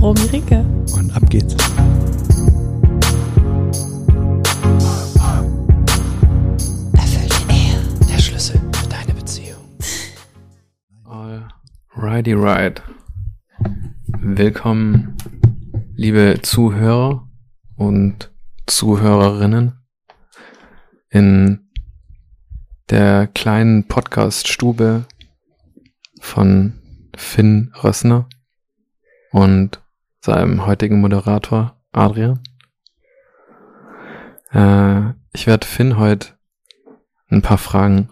Romy Ricke. Und ab geht's. Erfüllte Ehe, der Schlüssel für deine Beziehung. Alrighty, right. Willkommen, liebe Zuhörer und Zuhörerinnen in der kleinen Podcast-Stube von Finn Rössner und seinem heutigen Moderator Adrian. Äh, ich werde Finn heute ein paar Fragen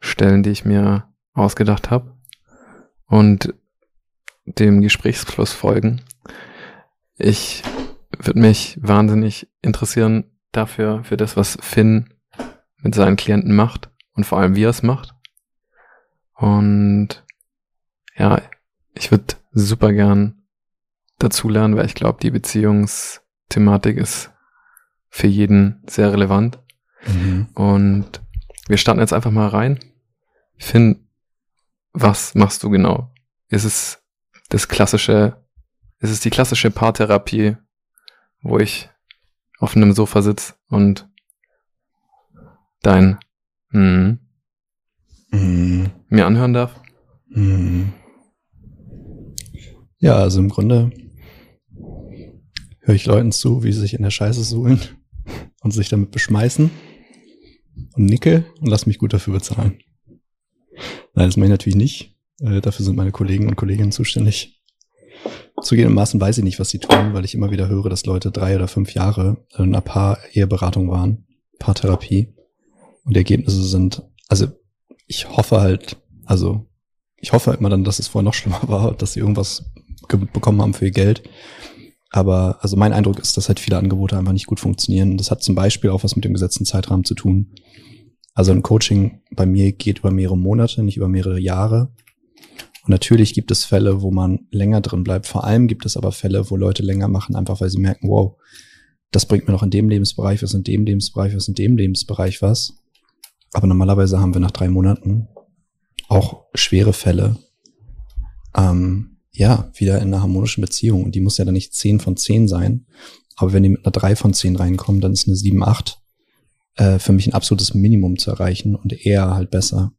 stellen, die ich mir ausgedacht habe und dem Gesprächsfluss folgen. Ich würde mich wahnsinnig interessieren dafür, für das, was Finn mit seinen Klienten macht und vor allem, wie er es macht. Und ja, ich würde super gern dazulernen, weil ich glaube, die Beziehungsthematik ist für jeden sehr relevant. Mhm. Und wir starten jetzt einfach mal rein. Finn, was machst du genau? Ist es das klassische, ist es die klassische Paartherapie, wo ich auf einem Sofa sitze und dein mm, mm. mir anhören darf? Mm. Ja, also im Grunde höre ich Leuten zu, wie sie sich in der Scheiße suhlen und sich damit beschmeißen und nicke und lass mich gut dafür bezahlen. Nein, das mache ich natürlich nicht. Äh, dafür sind meine Kollegen und Kolleginnen zuständig. Zugegebenermaßen weiß ich nicht, was sie tun, weil ich immer wieder höre, dass Leute drei oder fünf Jahre in einer Paar-Eheberatung waren, Paartherapie. Und die Ergebnisse sind, also ich hoffe halt, also ich hoffe immer dann, dass es vorher noch schlimmer war, dass sie irgendwas bekommen haben für ihr Geld. Aber also mein Eindruck ist, dass halt viele Angebote einfach nicht gut funktionieren. Das hat zum Beispiel auch was mit dem gesetzten Zeitrahmen zu tun. Also ein Coaching bei mir geht über mehrere Monate, nicht über mehrere Jahre. Und natürlich gibt es Fälle, wo man länger drin bleibt. Vor allem gibt es aber Fälle, wo Leute länger machen, einfach weil sie merken, wow, das bringt mir noch in dem Lebensbereich was, in dem Lebensbereich was, in dem Lebensbereich was. Aber normalerweise haben wir nach drei Monaten auch schwere Fälle, ähm, ja, wieder in einer harmonischen Beziehung. Und die muss ja dann nicht 10 von 10 sein. Aber wenn die mit einer 3 von 10 reinkommen, dann ist eine 7, 8 äh, für mich ein absolutes Minimum zu erreichen und eher halt besser.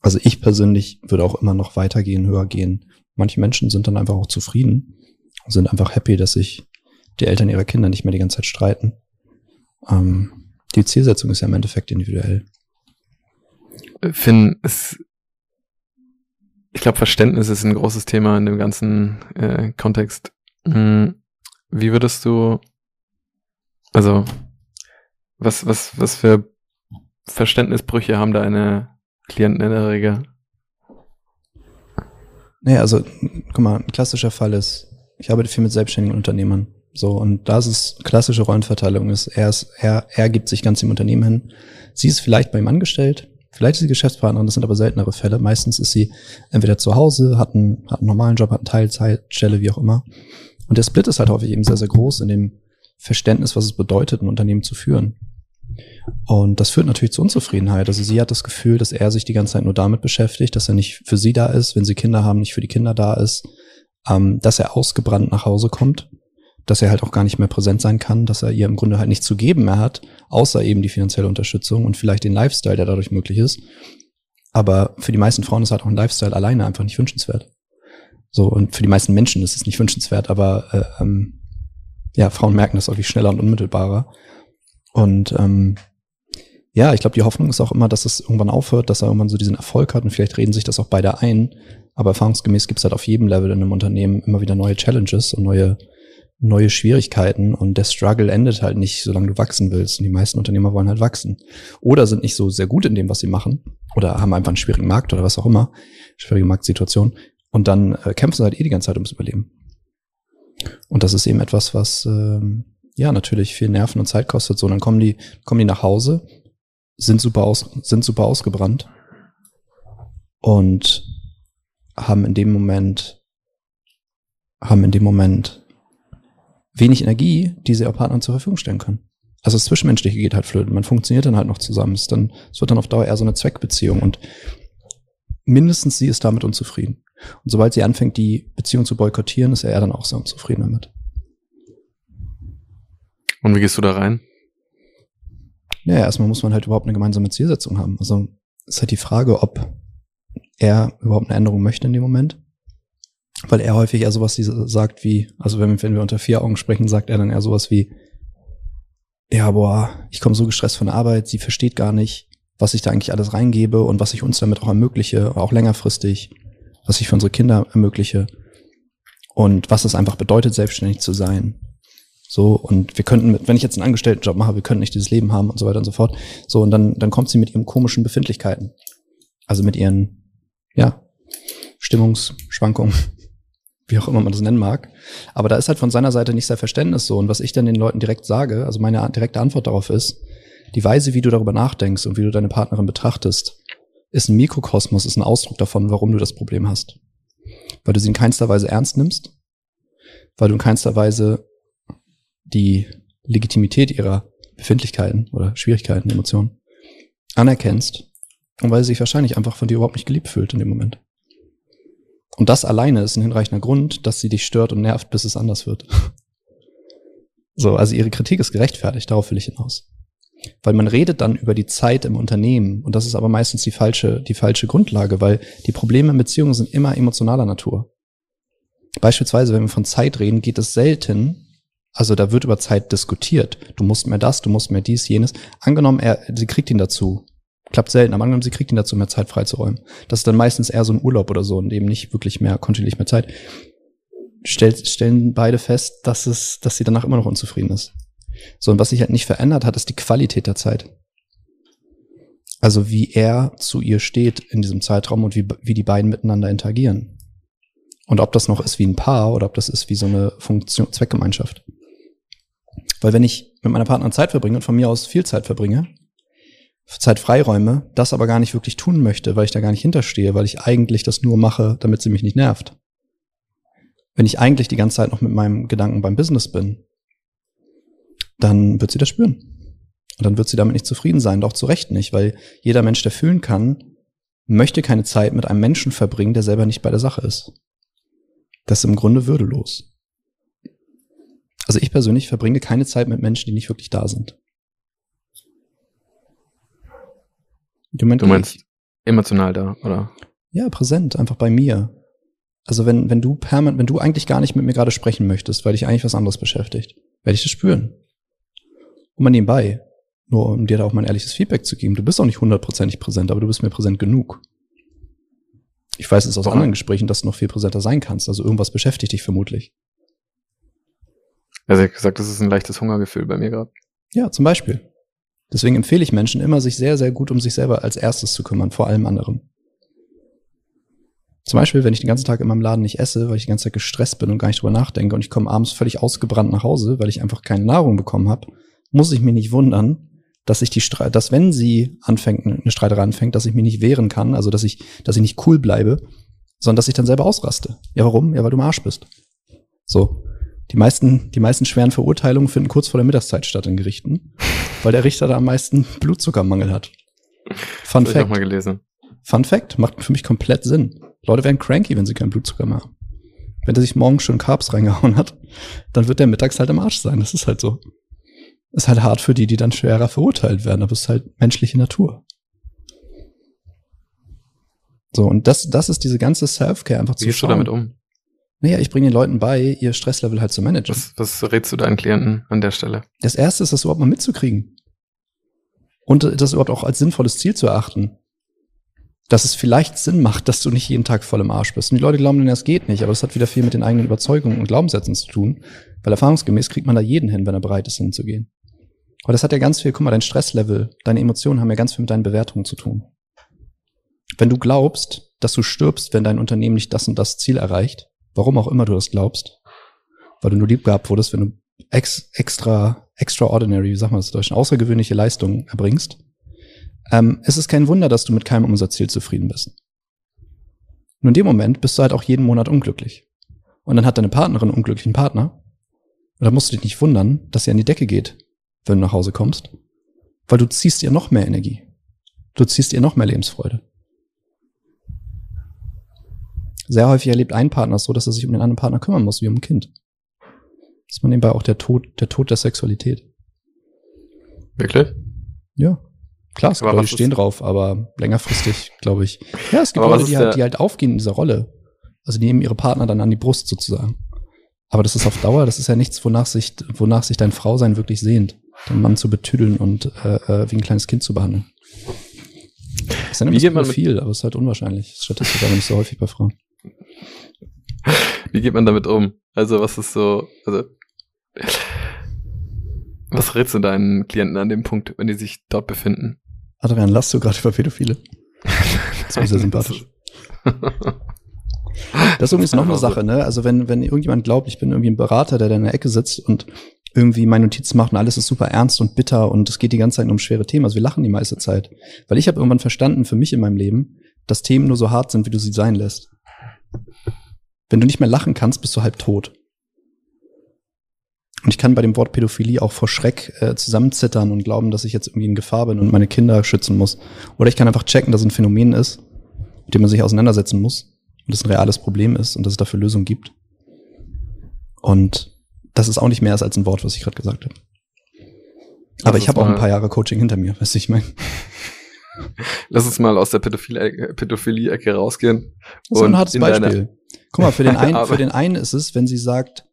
Also ich persönlich würde auch immer noch weitergehen, höher gehen. Manche Menschen sind dann einfach auch zufrieden, sind einfach happy, dass sich die Eltern ihrer Kinder nicht mehr die ganze Zeit streiten. Ähm, die Zielsetzung ist ja im Endeffekt individuell. Finn, es ich glaube, Verständnis ist ein großes Thema in dem ganzen äh, Kontext. Hm, wie würdest du, also, was, was, was für Verständnisbrüche haben deine Klienten in der Regel? Naja, also, guck mal, ein klassischer Fall ist, ich arbeite viel mit selbstständigen Unternehmern. So, und das ist klassische Rollenverteilung ist, er ist, er, er gibt sich ganz dem Unternehmen hin. Sie ist vielleicht bei ihm angestellt, Vielleicht ist sie Geschäftspartnerin, das sind aber seltenere Fälle. Meistens ist sie entweder zu Hause, hat einen, hat einen normalen Job, hat eine Teilzeitstelle, wie auch immer. Und der Split ist halt häufig eben sehr, sehr groß in dem Verständnis, was es bedeutet, ein Unternehmen zu führen. Und das führt natürlich zu Unzufriedenheit. Also sie hat das Gefühl, dass er sich die ganze Zeit nur damit beschäftigt, dass er nicht für sie da ist, wenn sie Kinder haben, nicht für die Kinder da ist, ähm, dass er ausgebrannt nach Hause kommt dass er halt auch gar nicht mehr präsent sein kann, dass er ihr im Grunde halt nichts zu geben mehr hat, außer eben die finanzielle Unterstützung und vielleicht den Lifestyle, der dadurch möglich ist. Aber für die meisten Frauen ist halt auch ein Lifestyle alleine einfach nicht wünschenswert. So, und für die meisten Menschen ist es nicht wünschenswert, aber äh, ähm, ja, Frauen merken das wirklich schneller und unmittelbarer. Und ähm, ja, ich glaube, die Hoffnung ist auch immer, dass es irgendwann aufhört, dass er irgendwann so diesen Erfolg hat und vielleicht reden sich das auch beide ein. Aber erfahrungsgemäß gibt es halt auf jedem Level in einem Unternehmen immer wieder neue Challenges und neue neue Schwierigkeiten und der Struggle endet halt nicht, solange du wachsen willst. Und die meisten Unternehmer wollen halt wachsen. Oder sind nicht so sehr gut in dem, was sie machen. Oder haben einfach einen schwierigen Markt oder was auch immer. Schwierige Marktsituation. Und dann äh, kämpfen sie halt eh die ganze Zeit ums Überleben. Und das ist eben etwas, was ähm, ja natürlich viel Nerven und Zeit kostet. So, dann kommen die, kommen die nach Hause, sind super aus, sind super ausgebrannt und haben in dem Moment, haben in dem Moment wenig Energie, die sie auch Partnern zur Verfügung stellen können. Also das Zwischenmenschliche geht halt flöten. Man funktioniert dann halt noch zusammen. Es, dann, es wird dann auf Dauer eher so eine Zweckbeziehung und mindestens sie ist damit unzufrieden. Und sobald sie anfängt, die Beziehung zu boykottieren, ist er dann auch so unzufrieden damit. Und wie gehst du da rein? Ja, erstmal muss man halt überhaupt eine gemeinsame Zielsetzung haben. Also ist halt die Frage, ob er überhaupt eine Änderung möchte in dem Moment. Weil er häufig eher sowas sagt wie, also wenn, wenn wir unter vier Augen sprechen, sagt er dann eher sowas wie, ja, boah, ich komme so gestresst von der Arbeit, sie versteht gar nicht, was ich da eigentlich alles reingebe und was ich uns damit auch ermögliche, auch längerfristig, was ich für unsere Kinder ermögliche und was es einfach bedeutet, selbstständig zu sein. So, und wir könnten, wenn ich jetzt einen Angestelltenjob mache, wir könnten nicht dieses Leben haben und so weiter und so fort. So, und dann, dann kommt sie mit ihren komischen Befindlichkeiten. Also mit ihren, ja, Stimmungsschwankungen, wie auch immer man das nennen mag. Aber da ist halt von seiner Seite nicht sehr Verständnis so. Und was ich dann den Leuten direkt sage, also meine direkte Antwort darauf ist, die Weise, wie du darüber nachdenkst und wie du deine Partnerin betrachtest, ist ein Mikrokosmos, ist ein Ausdruck davon, warum du das Problem hast. Weil du sie in keinster Weise ernst nimmst, weil du in keinster Weise die Legitimität ihrer Befindlichkeiten oder Schwierigkeiten, Emotionen anerkennst und weil sie sich wahrscheinlich einfach von dir überhaupt nicht geliebt fühlt in dem Moment. Und das alleine ist ein hinreichender Grund, dass sie dich stört und nervt, bis es anders wird. so, also ihre Kritik ist gerechtfertigt, darauf will ich hinaus. Weil man redet dann über die Zeit im Unternehmen und das ist aber meistens die falsche, die falsche Grundlage, weil die Probleme in Beziehungen sind immer emotionaler Natur. Beispielsweise, wenn wir von Zeit reden, geht es selten, also da wird über Zeit diskutiert. Du musst mehr das, du musst mehr dies, jenes. Angenommen, er, sie kriegt ihn dazu. Klappt selten, aber angenommen, sie kriegt ihn dazu, mehr Zeit freizuräumen. Das ist dann meistens eher so ein Urlaub oder so, in dem nicht wirklich mehr, kontinuierlich mehr Zeit. Stellt, stellen beide fest, dass es, dass sie danach immer noch unzufrieden ist. So, und was sich halt nicht verändert hat, ist die Qualität der Zeit. Also wie er zu ihr steht in diesem Zeitraum und wie, wie die beiden miteinander interagieren. Und ob das noch ist wie ein Paar oder ob das ist wie so eine Funktion, Zweckgemeinschaft. Weil wenn ich mit meiner Partnerin Zeit verbringe und von mir aus viel Zeit verbringe, Zeit freiräume, das aber gar nicht wirklich tun möchte, weil ich da gar nicht hinterstehe, weil ich eigentlich das nur mache, damit sie mich nicht nervt. Wenn ich eigentlich die ganze Zeit noch mit meinem Gedanken beim Business bin, dann wird sie das spüren. Und dann wird sie damit nicht zufrieden sein, doch zu Recht nicht, weil jeder Mensch, der fühlen kann, möchte keine Zeit mit einem Menschen verbringen, der selber nicht bei der Sache ist. Das ist im Grunde würdelos. Also ich persönlich verbringe keine Zeit mit Menschen, die nicht wirklich da sind. Du meinst, du meinst emotional da, oder? Ja, präsent, einfach bei mir. Also wenn, wenn du permanent, wenn du eigentlich gar nicht mit mir gerade sprechen möchtest, weil dich eigentlich was anderes beschäftigt, werde ich das spüren. Und mal nebenbei, nur um dir da auch mal ein ehrliches Feedback zu geben, du bist auch nicht hundertprozentig präsent, aber du bist mir präsent genug. Ich weiß es aus Warum? anderen Gesprächen, dass du noch viel präsenter sein kannst. Also irgendwas beschäftigt dich vermutlich. Also ich gesagt, das ist ein leichtes Hungergefühl bei mir gerade. Ja, zum Beispiel. Deswegen empfehle ich Menschen immer, sich sehr, sehr gut um sich selber als erstes zu kümmern, vor allem anderen. Zum Beispiel, wenn ich den ganzen Tag in meinem Laden nicht esse, weil ich die ganze Zeit gestresst bin und gar nicht drüber nachdenke und ich komme abends völlig ausgebrannt nach Hause, weil ich einfach keine Nahrung bekommen habe, muss ich mich nicht wundern, dass ich die Streit, dass wenn sie anfängt, eine Streiterei anfängt, dass ich mich nicht wehren kann, also dass ich, dass ich nicht cool bleibe, sondern dass ich dann selber ausraste. Ja, warum? Ja, weil du im Arsch bist. So. Die meisten, die meisten schweren Verurteilungen finden kurz vor der Mittagszeit statt in Gerichten, weil der Richter da am meisten Blutzuckermangel hat. Fun Fact. Ich auch mal gelesen. Fun Fact macht für mich komplett Sinn. Leute werden cranky, wenn sie keinen Blutzucker mehr haben. Wenn der sich morgens schon Carbs reingehauen hat, dann wird der mittags halt im Arsch sein. Das ist halt so. Ist halt hart für die, die dann schwerer verurteilt werden, aber es ist halt menschliche Natur. So, und das, das ist diese ganze Self-Care einfach zu Wie gehst du damit um? Naja, ich bringe den Leuten bei, ihr Stresslevel halt zu managen. Was, was rätst du deinen Klienten an der Stelle? Das erste ist, das überhaupt mal mitzukriegen. Und das überhaupt auch als sinnvolles Ziel zu erachten. Dass es vielleicht Sinn macht, dass du nicht jeden Tag voll im Arsch bist. Und die Leute glauben dann, das geht nicht, aber das hat wieder viel mit den eigenen Überzeugungen und Glaubenssätzen zu tun. Weil erfahrungsgemäß kriegt man da jeden hin, wenn er bereit ist, hinzugehen. Aber das hat ja ganz viel, guck mal, dein Stresslevel, deine Emotionen haben ja ganz viel mit deinen Bewertungen zu tun. Wenn du glaubst, dass du stirbst, wenn dein Unternehmen nicht das und das Ziel erreicht, warum auch immer du das glaubst, weil du nur lieb gehabt wurdest, wenn du ex, extra, extraordinary, wie sagt man das in Deutsch, außergewöhnliche Leistungen erbringst, ähm, es ist kein Wunder, dass du mit keinem Umsatzziel zufrieden bist. Nur in dem Moment bist du halt auch jeden Monat unglücklich. Und dann hat deine Partnerin einen unglücklichen Partner. Und da musst du dich nicht wundern, dass sie an die Decke geht, wenn du nach Hause kommst. Weil du ziehst ihr noch mehr Energie. Du ziehst ihr noch mehr Lebensfreude. Sehr häufig erlebt ein Partner so, dass er sich um den anderen Partner kümmern muss, wie um ein Kind. Das ist man nebenbei auch der Tod, der Tod der Sexualität. Wirklich? Ja. Klar, es gibt Leute, die stehen drauf, aber längerfristig, glaube ich. Ja, es gibt Leute, die halt, die halt aufgehen in dieser Rolle. Also die nehmen ihre Partner dann an die Brust sozusagen. Aber das ist auf Dauer, das ist ja nichts, wonach sich, wonach sich dein Frausein wirklich sehnt, den Mann zu betüdeln und äh, äh wie ein kleines Kind zu behandeln. Das ist ja nicht so viel, aber es ist halt unwahrscheinlich. Statistisch aber nicht so häufig bei Frauen. Wie geht man damit um? Also was ist so, also was rätst du deinen Klienten an dem Punkt, wenn die sich dort befinden? Adrian, lachst du gerade über Pädophile? Das ist sehr sympathisch. Das ist übrigens noch eine Sache, ne? Also wenn, wenn irgendjemand glaubt, ich bin irgendwie ein Berater, der da in der Ecke sitzt und irgendwie meine Notizen macht und alles ist super ernst und bitter und es geht die ganze Zeit um schwere Themen. Also wir lachen die meiste Zeit. Weil ich habe irgendwann verstanden für mich in meinem Leben, dass Themen nur so hart sind, wie du sie sein lässt. Wenn du nicht mehr lachen kannst, bist du halb tot. Und ich kann bei dem Wort Pädophilie auch vor Schreck äh, zusammenzittern und glauben, dass ich jetzt irgendwie in Gefahr bin und meine Kinder schützen muss. Oder ich kann einfach checken, dass es ein Phänomen ist, mit dem man sich auseinandersetzen muss und es ein reales Problem ist und dass es dafür Lösungen gibt. Und das ist auch nicht mehr als ein Wort, was ich gerade gesagt habe. Aber ich habe auch ein paar Jahre Coaching hinter mir, weißt du, ich meine. Lass uns mal aus der Pädophilie-Ecke rausgehen. Das ist ein hartes Beispiel. Guck mal, für den, einen, für den einen ist es, wenn sie sagt,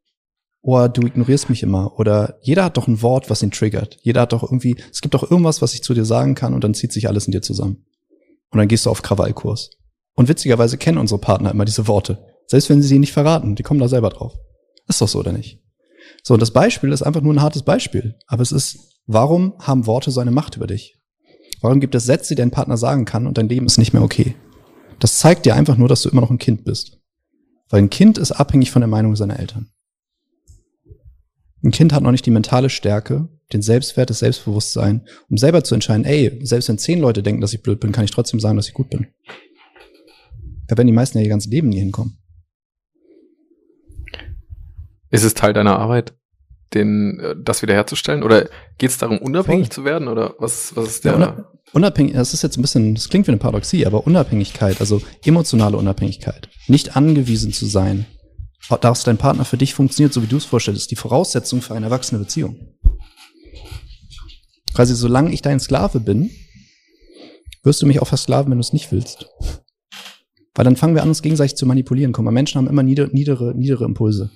oh, du ignorierst mich immer. Oder jeder hat doch ein Wort, was ihn triggert. Jeder hat doch irgendwie, es gibt doch irgendwas, was ich zu dir sagen kann und dann zieht sich alles in dir zusammen. Und dann gehst du auf Krawallkurs. Und witzigerweise kennen unsere Partner immer diese Worte. Selbst wenn sie sie nicht verraten, die kommen da selber drauf. Ist doch so, oder nicht? So, und das Beispiel ist einfach nur ein hartes Beispiel. Aber es ist, warum haben Worte so eine Macht über dich? Warum gibt es Sätze, die dein Partner sagen kann und dein Leben ist nicht mehr okay? Das zeigt dir einfach nur, dass du immer noch ein Kind bist. Weil ein Kind ist abhängig von der Meinung seiner Eltern. Ein Kind hat noch nicht die mentale Stärke, den Selbstwert, das Selbstbewusstsein, um selber zu entscheiden, ey, selbst wenn zehn Leute denken, dass ich blöd bin, kann ich trotzdem sagen, dass ich gut bin. Da werden die meisten ja ihr ganzes Leben nie hinkommen. Ist es Teil deiner Arbeit, den, äh, das wiederherzustellen? Oder geht es darum, unabhängig Voll. zu werden? Oder was, was ist der? Ja, unabhängig, das ist jetzt ein bisschen, das klingt wie eine Paradoxie, aber Unabhängigkeit, also emotionale Unabhängigkeit, nicht angewiesen zu sein dass dein Partner für dich funktioniert, so wie du es vorstellst, ist die Voraussetzung für eine erwachsene Beziehung. Quasi, solange ich dein Sklave bin, wirst du mich auch versklaven, wenn du es nicht willst. Weil dann fangen wir an, uns gegenseitig zu manipulieren. Guck mal, Menschen haben immer niedere, niedere, niedere Impulse.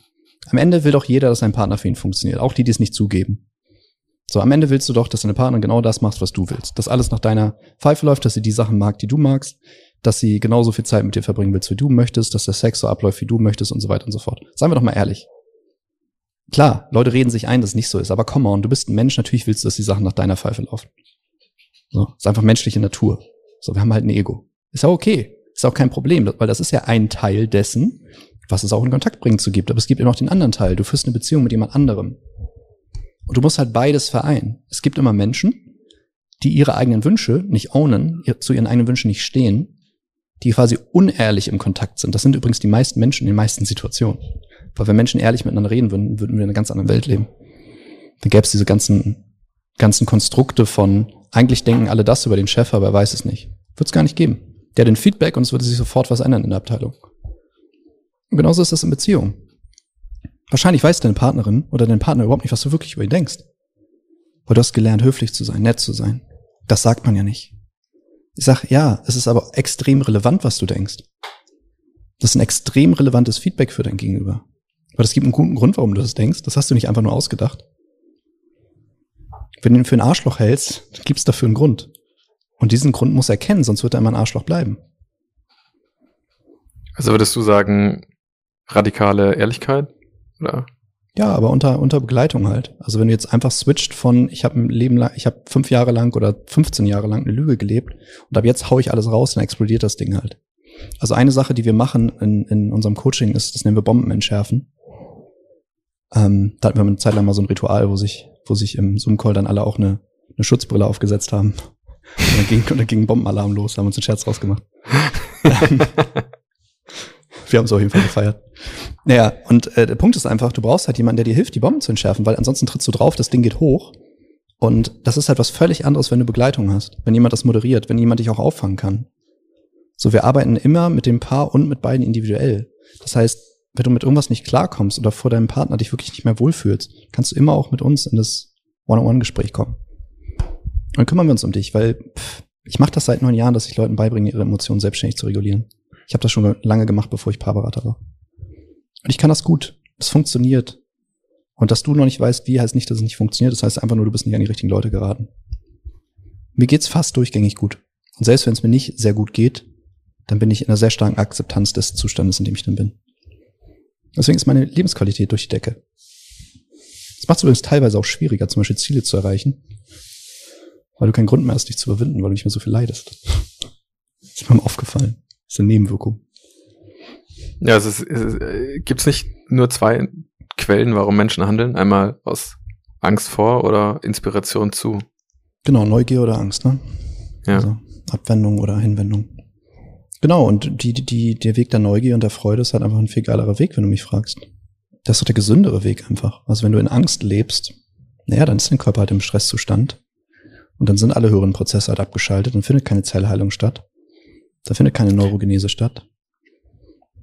Am Ende will doch jeder, dass sein Partner für ihn funktioniert. Auch die, die es nicht zugeben. So, am Ende willst du doch, dass deine Partner genau das macht, was du willst. Dass alles nach deiner Pfeife läuft, dass sie die Sachen mag, die du magst, dass sie genauso viel Zeit mit dir verbringen willst, wie du möchtest, dass der Sex so abläuft, wie du möchtest und so weiter und so fort. Seien wir doch mal ehrlich. Klar, Leute reden sich ein, dass es nicht so ist, aber come on, du bist ein Mensch, natürlich willst du, dass die Sachen nach deiner Pfeife laufen. So, ist einfach menschliche Natur. So, wir haben halt ein Ego. Ist ja okay. Ist auch kein Problem, weil das ist ja ein Teil dessen, was es auch in Kontakt bringen zu gibt. Aber es gibt immer noch den anderen Teil. Du führst eine Beziehung mit jemand anderem. Und du musst halt beides vereinen. Es gibt immer Menschen, die ihre eigenen Wünsche nicht ownen, zu ihren eigenen Wünschen nicht stehen die quasi unehrlich im Kontakt sind. Das sind übrigens die meisten Menschen in den meisten Situationen. Weil wenn Menschen ehrlich miteinander reden würden, würden wir in einer ganz anderen Welt leben. Dann gäbe es diese ganzen, ganzen Konstrukte von, eigentlich denken alle das über den Chef, aber er weiß es nicht. Wird es gar nicht geben. Der hat den Feedback und es würde sich sofort was ändern in der Abteilung. Und genauso ist das in Beziehungen. Wahrscheinlich weiß deine Partnerin oder dein Partner überhaupt nicht, was du wirklich über ihn denkst. Weil du hast gelernt, höflich zu sein, nett zu sein. Das sagt man ja nicht. Ich sag, ja, es ist aber extrem relevant, was du denkst. Das ist ein extrem relevantes Feedback für dein Gegenüber. Aber es gibt einen guten Grund, warum du das denkst. Das hast du nicht einfach nur ausgedacht. Wenn du ihn für ein Arschloch hältst, gibt es dafür einen Grund. Und diesen Grund muss er kennen, sonst wird er immer ein Arschloch bleiben. Also würdest du sagen, radikale Ehrlichkeit? Oder? Ja, aber unter, unter Begleitung halt. Also wenn du jetzt einfach switcht von, ich habe ein Leben lang, ich habe fünf Jahre lang oder 15 Jahre lang eine Lüge gelebt und ab jetzt hau ich alles raus, dann explodiert das Ding halt. Also eine Sache, die wir machen in, in unserem Coaching ist, das nennen wir Bomben entschärfen. Ähm, da hatten wir eine Zeit lang mal so ein Ritual, wo sich, wo sich im Zoom-Call dann alle auch eine, eine Schutzbrille aufgesetzt haben. Und dann ging, und dann ging ein Bombenalarm los, haben uns einen Scherz rausgemacht. wir haben es auf jeden Fall gefeiert. Naja, und äh, der Punkt ist einfach, du brauchst halt jemanden, der dir hilft, die Bomben zu entschärfen, weil ansonsten trittst du drauf, das Ding geht hoch. Und das ist halt was völlig anderes, wenn du Begleitung hast, wenn jemand das moderiert, wenn jemand dich auch auffangen kann. So, wir arbeiten immer mit dem Paar und mit beiden individuell. Das heißt, wenn du mit irgendwas nicht klarkommst oder vor deinem Partner dich wirklich nicht mehr wohlfühlst, kannst du immer auch mit uns in das One-on-One-Gespräch kommen. Dann kümmern wir uns um dich, weil pff, ich mache das seit neun Jahren, dass ich Leuten beibringe, ihre Emotionen selbstständig zu regulieren. Ich habe das schon lange gemacht, bevor ich Paarberater war. Und ich kann das gut. Das funktioniert. Und dass du noch nicht weißt, wie, heißt nicht, dass es nicht funktioniert. Das heißt einfach nur, du bist nicht an die richtigen Leute geraten. Mir geht's fast durchgängig gut. Und selbst wenn es mir nicht sehr gut geht, dann bin ich in einer sehr starken Akzeptanz des Zustandes, in dem ich dann bin. Deswegen ist meine Lebensqualität durch die Decke. Das macht es übrigens teilweise auch schwieriger, zum Beispiel Ziele zu erreichen, weil du keinen Grund mehr hast, dich zu überwinden, weil du nicht mehr so viel leidest. Das ist mir aufgefallen. Ist eine Nebenwirkung. Ja, es ist, es ist, äh, gibt's nicht nur zwei Quellen, warum Menschen handeln? Einmal aus Angst vor oder Inspiration zu? Genau, Neugier oder Angst, ne? Ja. Also Abwendung oder Hinwendung. Genau, und die, die, der Weg der Neugier und der Freude ist halt einfach ein viel geilerer Weg, wenn du mich fragst. Das ist doch der gesündere Weg einfach. Also wenn du in Angst lebst, naja, dann ist dein Körper halt im Stresszustand. Und dann sind alle höheren Prozesse halt abgeschaltet und findet keine Zellheilung statt. Da findet keine Neurogenese statt.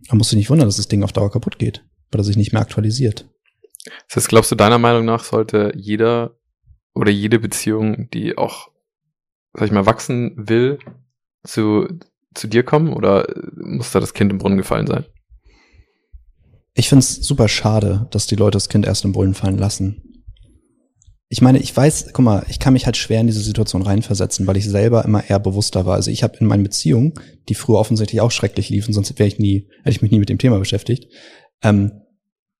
Man muss sich nicht wundern, dass das Ding auf Dauer kaputt geht, weil er sich nicht mehr aktualisiert. Das heißt, glaubst du, deiner Meinung nach sollte jeder oder jede Beziehung, die auch, sag ich mal, wachsen will, zu, zu dir kommen oder muss da das Kind im Brunnen gefallen sein? Ich find's super schade, dass die Leute das Kind erst im Brunnen fallen lassen ich meine, ich weiß, guck mal, ich kann mich halt schwer in diese Situation reinversetzen, weil ich selber immer eher bewusster war. Also ich habe in meinen Beziehungen, die früher offensichtlich auch schrecklich liefen, sonst wäre ich nie, hätte ich mich nie mit dem Thema beschäftigt. Ähm,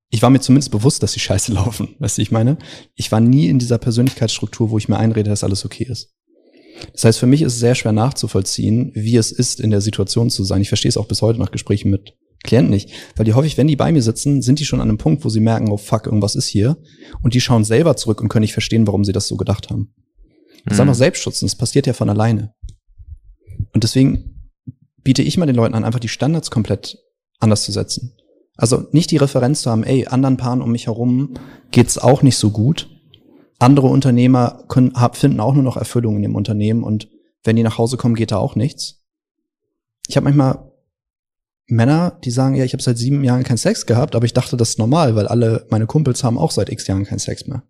ich war mir zumindest bewusst, dass die Scheiße laufen. Weißt du, ich meine? Ich war nie in dieser Persönlichkeitsstruktur, wo ich mir einrede, dass alles okay ist. Das heißt, für mich ist es sehr schwer nachzuvollziehen, wie es ist, in der Situation zu sein. Ich verstehe es auch bis heute nach Gesprächen mit Klienten nicht. Weil die häufig, wenn die bei mir sitzen, sind die schon an einem Punkt, wo sie merken, oh fuck, irgendwas ist hier. Und die schauen selber zurück und können nicht verstehen, warum sie das so gedacht haben. Das ist mhm. einfach Selbstschutz und das passiert ja von alleine. Und deswegen biete ich mal den Leuten an, einfach die Standards komplett anders zu setzen. Also nicht die Referenz zu haben, ey, anderen Paaren um mich herum geht's auch nicht so gut. Andere Unternehmer können, finden auch nur noch Erfüllung in dem Unternehmen und wenn die nach Hause kommen, geht da auch nichts. Ich habe manchmal Männer, die sagen, ja, ich habe seit sieben Jahren keinen Sex gehabt, aber ich dachte, das ist normal, weil alle meine Kumpels haben auch seit x Jahren keinen Sex mehr.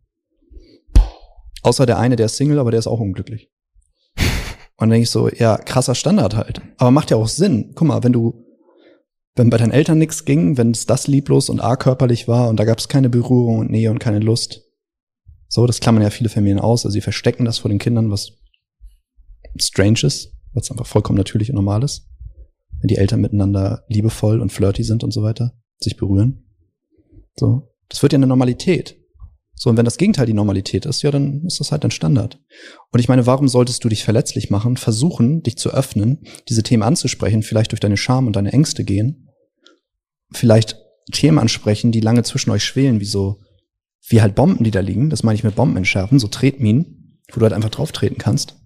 Außer der eine, der ist Single, aber der ist auch unglücklich. Und dann denke ich so, ja, krasser Standard halt. Aber macht ja auch Sinn. Guck mal, wenn du, wenn bei deinen Eltern nichts ging, wenn es das lieblos und a körperlich war und da gab es keine Berührung und Nähe und keine Lust. So, das klammern ja viele Familien aus. Also sie verstecken das vor den Kindern, was strange ist, was einfach vollkommen natürlich und normal ist wenn die Eltern miteinander liebevoll und flirty sind und so weiter, sich berühren. So. Das wird ja eine Normalität. So, und wenn das Gegenteil die Normalität ist, ja, dann ist das halt ein Standard. Und ich meine, warum solltest du dich verletzlich machen, versuchen, dich zu öffnen, diese Themen anzusprechen, vielleicht durch deine Scham und deine Ängste gehen, vielleicht Themen ansprechen, die lange zwischen euch schwelen, wie so, wie halt Bomben, die da liegen, das meine ich mit Bomben entschärfen, so Tretminen, wo du halt einfach drauf treten kannst.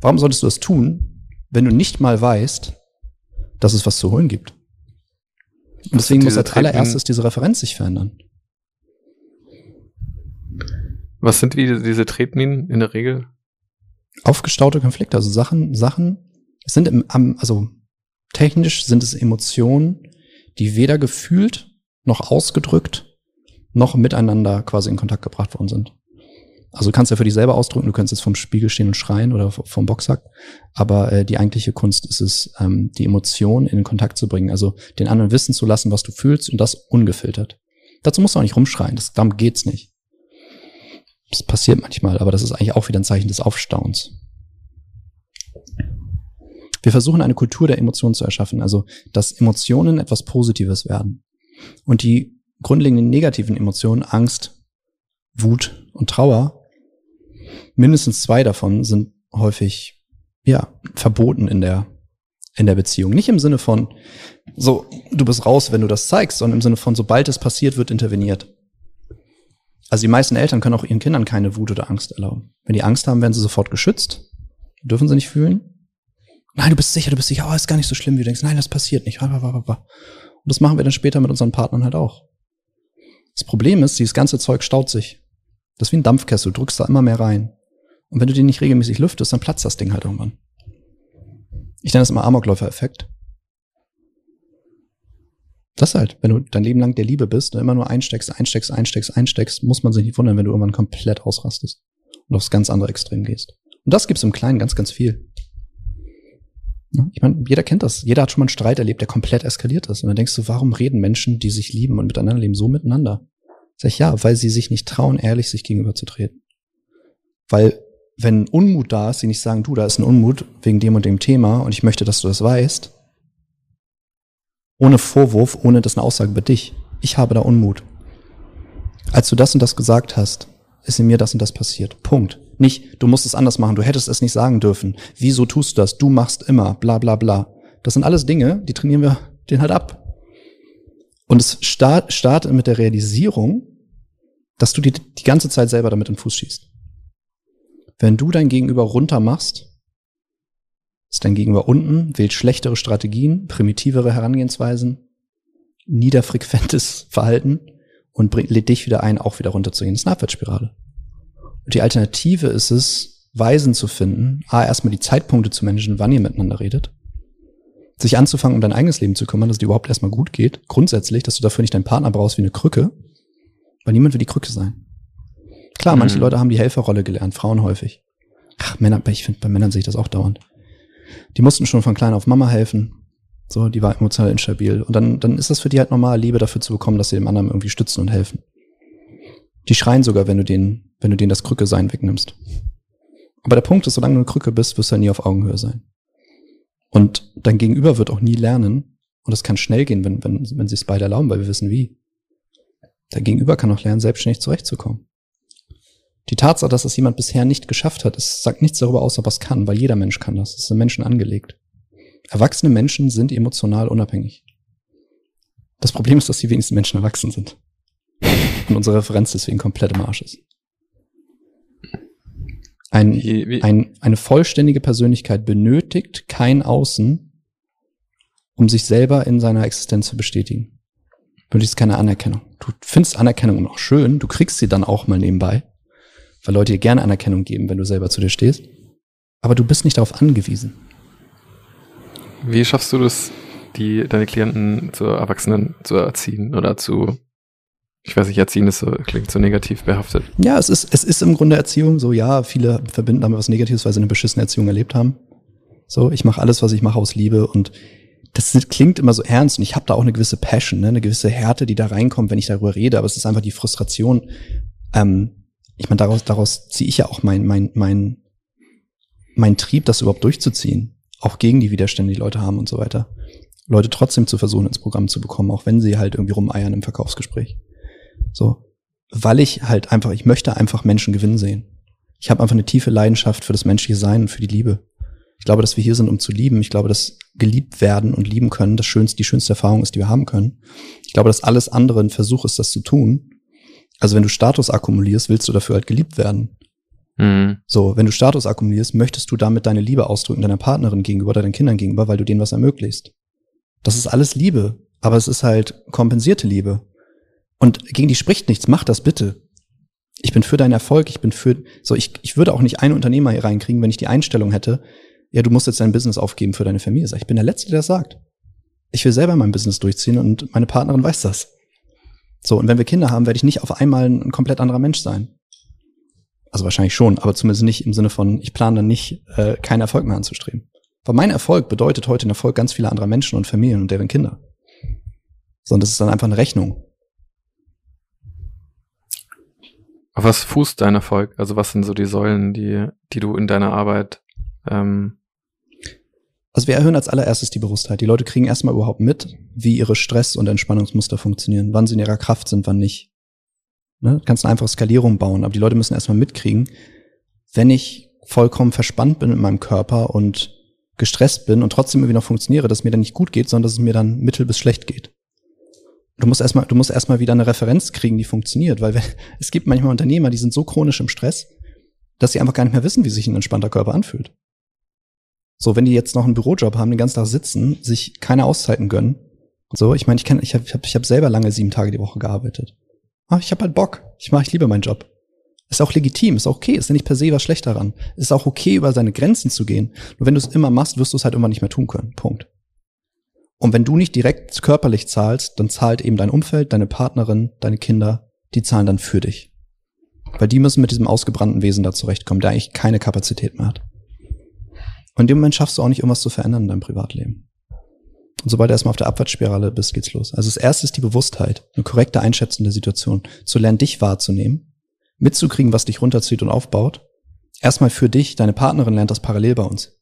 Warum solltest du das tun, wenn du nicht mal weißt, dass es was zu holen gibt. Und deswegen muss als allererstes diese Referenz sich verändern. Was sind wie diese Tretminen in der Regel? Aufgestaute Konflikte, also Sachen, Sachen, es sind im, also technisch sind es Emotionen, die weder gefühlt noch ausgedrückt noch miteinander quasi in Kontakt gebracht worden sind. Also du kannst ja für dich selber ausdrücken, du kannst jetzt vom Spiegel stehen und schreien oder vom Boxsack, aber äh, die eigentliche Kunst ist es, ähm, die Emotion in Kontakt zu bringen, also den anderen wissen zu lassen, was du fühlst und das ungefiltert. Dazu musst du auch nicht rumschreien, das, darum geht's nicht. Das passiert manchmal, aber das ist eigentlich auch wieder ein Zeichen des Aufstauns. Wir versuchen eine Kultur der Emotionen zu erschaffen, also dass Emotionen etwas Positives werden. Und die grundlegenden negativen Emotionen, Angst, Wut und Trauer, mindestens zwei davon sind häufig, ja, verboten in der, in der Beziehung. Nicht im Sinne von, so, du bist raus, wenn du das zeigst, sondern im Sinne von, sobald es passiert, wird interveniert. Also die meisten Eltern können auch ihren Kindern keine Wut oder Angst erlauben. Wenn die Angst haben, werden sie sofort geschützt. Dürfen sie nicht fühlen. Nein, du bist sicher, du bist sicher, oh, ist gar nicht so schlimm, wie du denkst. Nein, das passiert nicht. Und das machen wir dann später mit unseren Partnern halt auch. Das Problem ist, dieses ganze Zeug staut sich. Das ist wie ein Dampfkessel, du drückst da immer mehr rein. Und wenn du den nicht regelmäßig lüftest, dann platzt das Ding halt irgendwann. Ich nenne das immer Amokläufer-Effekt. Das halt, wenn du dein Leben lang der Liebe bist und immer nur einsteckst, einsteckst, einsteckst, einsteckst, muss man sich nicht wundern, wenn du irgendwann komplett ausrastest und aufs ganz andere Extrem gehst. Und das gibt's im Kleinen ganz, ganz viel. Ich meine, jeder kennt das. Jeder hat schon mal einen Streit erlebt, der komplett eskaliert ist. Und dann denkst du, warum reden Menschen, die sich lieben und miteinander leben, so miteinander? Sag ich, ja, weil sie sich nicht trauen, ehrlich sich gegenüberzutreten. Weil, wenn Unmut da ist, sie nicht sagen, du, da ist ein Unmut wegen dem und dem Thema und ich möchte, dass du das weißt, ohne Vorwurf, ohne das eine Aussage über dich. Ich habe da Unmut. Als du das und das gesagt hast, ist in mir das und das passiert. Punkt. Nicht, du musst es anders machen, du hättest es nicht sagen dürfen. Wieso tust du das? Du machst immer, bla bla bla. Das sind alles Dinge, die trainieren wir den halt ab. Und es start, startet mit der Realisierung, dass du die, die ganze Zeit selber damit in den Fuß schießt. Wenn du dein Gegenüber runter machst, ist dein Gegenüber unten, wählt schlechtere Strategien, primitivere Herangehensweisen, niederfrequentes Verhalten und lädt dich wieder ein, auch wieder runterzugehen. Das ist eine Abwärtsspirale. Und die Alternative ist es, Weisen zu finden, a, erstmal die Zeitpunkte zu managen, wann ihr miteinander redet, sich anzufangen, um dein eigenes Leben zu kümmern, dass es dir überhaupt erstmal gut geht, grundsätzlich, dass du dafür nicht deinen Partner brauchst wie eine Krücke, weil niemand will die Krücke sein. Klar, manche mhm. Leute haben die Helferrolle gelernt, Frauen häufig. Ach, Männer, ich finde, bei Männern sehe ich das auch dauernd die mussten schon von klein auf Mama helfen. So, die war emotional instabil. Und dann, dann ist das für die halt normal, Liebe dafür zu bekommen, dass sie dem anderen irgendwie stützen und helfen. Die schreien sogar, wenn du denen, wenn du denen das Krücke sein wegnimmst. Aber der Punkt ist, solange du eine Krücke bist, wirst du ja nie auf Augenhöhe sein. Und dein Gegenüber wird auch nie lernen. Und das kann schnell gehen, wenn, wenn, wenn sie es beide erlauben, weil wir wissen wie. Dein Gegenüber kann auch lernen, selbstständig zurechtzukommen. Die Tatsache, dass es jemand bisher nicht geschafft hat, es sagt nichts darüber aus, ob er es kann, weil jeder Mensch kann das. Es ist in Menschen angelegt. Erwachsene Menschen sind emotional unabhängig. Das Problem ist, dass die wenigsten Menschen erwachsen sind. Und unsere Referenz deswegen komplett im Arsch ist. Ein, ein, eine vollständige Persönlichkeit benötigt kein Außen, um sich selber in seiner Existenz zu bestätigen. Du benötigst keine Anerkennung. Du findest Anerkennung noch schön, du kriegst sie dann auch mal nebenbei weil Leute dir gerne Anerkennung geben, wenn du selber zu dir stehst. Aber du bist nicht darauf angewiesen. Wie schaffst du das, die, deine Klienten zu Erwachsenen zu erziehen oder zu, ich weiß nicht, erziehen ist so, klingt so negativ behaftet. Ja, es ist, es ist im Grunde Erziehung so, ja, viele verbinden damit was Negatives, weil sie eine beschissene Erziehung erlebt haben. So, ich mache alles, was ich mache aus Liebe und das klingt immer so ernst und ich habe da auch eine gewisse Passion, ne, eine gewisse Härte, die da reinkommt, wenn ich darüber rede, aber es ist einfach die Frustration, ähm, ich meine, daraus, daraus ziehe ich ja auch mein, mein, mein, mein Trieb, das überhaupt durchzuziehen. Auch gegen die Widerstände, die Leute haben und so weiter. Leute trotzdem zu versuchen, ins Programm zu bekommen, auch wenn sie halt irgendwie rumeiern im Verkaufsgespräch. So. Weil ich halt einfach, ich möchte einfach Menschen gewinnen sehen. Ich habe einfach eine tiefe Leidenschaft für das menschliche Sein und für die Liebe. Ich glaube, dass wir hier sind, um zu lieben. Ich glaube, dass geliebt werden und lieben können das schönste, die schönste Erfahrung ist, die wir haben können. Ich glaube, dass alles andere ein Versuch ist, das zu tun. Also wenn du Status akkumulierst, willst du dafür halt geliebt werden. Mhm. So, wenn du Status akkumulierst, möchtest du damit deine Liebe ausdrücken deiner Partnerin gegenüber, deinen Kindern gegenüber, weil du denen was ermöglicht. Das ist alles Liebe, aber es ist halt kompensierte Liebe. Und gegen die spricht nichts, mach das bitte. Ich bin für deinen Erfolg, ich bin für, so, ich, ich würde auch nicht einen Unternehmer hier reinkriegen, wenn ich die Einstellung hätte, ja, du musst jetzt dein Business aufgeben für deine Familie. Ich bin der Letzte, der das sagt. Ich will selber mein Business durchziehen und meine Partnerin weiß das. So, und wenn wir Kinder haben, werde ich nicht auf einmal ein komplett anderer Mensch sein. Also wahrscheinlich schon, aber zumindest nicht im Sinne von, ich plane dann nicht, äh, keinen Erfolg mehr anzustreben. Weil mein Erfolg bedeutet heute den Erfolg ganz vieler anderer Menschen und Familien und deren Kinder. Sondern das ist dann einfach eine Rechnung. Auf was fußt dein Erfolg? Also was sind so die Säulen, die, die du in deiner Arbeit ähm, also wir erhöhen als allererstes die Bewusstheit. Die Leute kriegen erstmal überhaupt mit, wie ihre Stress- und Entspannungsmuster funktionieren, wann sie in ihrer Kraft sind, wann nicht. Ne? Du kannst eine einfache Skalierung bauen, aber die Leute müssen erstmal mitkriegen, wenn ich vollkommen verspannt bin in meinem Körper und gestresst bin und trotzdem irgendwie noch funktioniere, dass mir dann nicht gut geht, sondern dass es mir dann mittel bis schlecht geht. Du musst erstmal, du musst erstmal wieder eine Referenz kriegen, die funktioniert, weil es gibt manchmal Unternehmer, die sind so chronisch im Stress, dass sie einfach gar nicht mehr wissen, wie sich ein entspannter Körper anfühlt. So, wenn die jetzt noch einen Bürojob haben, den ganzen Tag sitzen, sich keine Auszeiten gönnen. So, ich meine, ich kann, ich habe ich hab, hab selber lange sieben Tage die Woche gearbeitet. Ah, ich habe halt Bock. Ich mache, ich liebe meinen Job. Ist auch legitim, ist auch okay, ist ja nicht per se was schlecht daran. Ist auch okay, über seine Grenzen zu gehen. Nur wenn du es immer machst, wirst du es halt immer nicht mehr tun können. Punkt. Und wenn du nicht direkt körperlich zahlst, dann zahlt eben dein Umfeld, deine Partnerin, deine Kinder, die zahlen dann für dich. Weil die müssen mit diesem ausgebrannten Wesen da zurechtkommen, der eigentlich keine Kapazität mehr hat. Und in dem Moment schaffst du auch nicht, irgendwas zu verändern in deinem Privatleben. Und sobald du erstmal auf der Abwärtsspirale bist, geht's los. Also das erste ist die Bewusstheit, eine korrekte Einschätzung der Situation, zu lernen, dich wahrzunehmen, mitzukriegen, was dich runterzieht und aufbaut. Erstmal für dich, deine Partnerin lernt das parallel bei uns.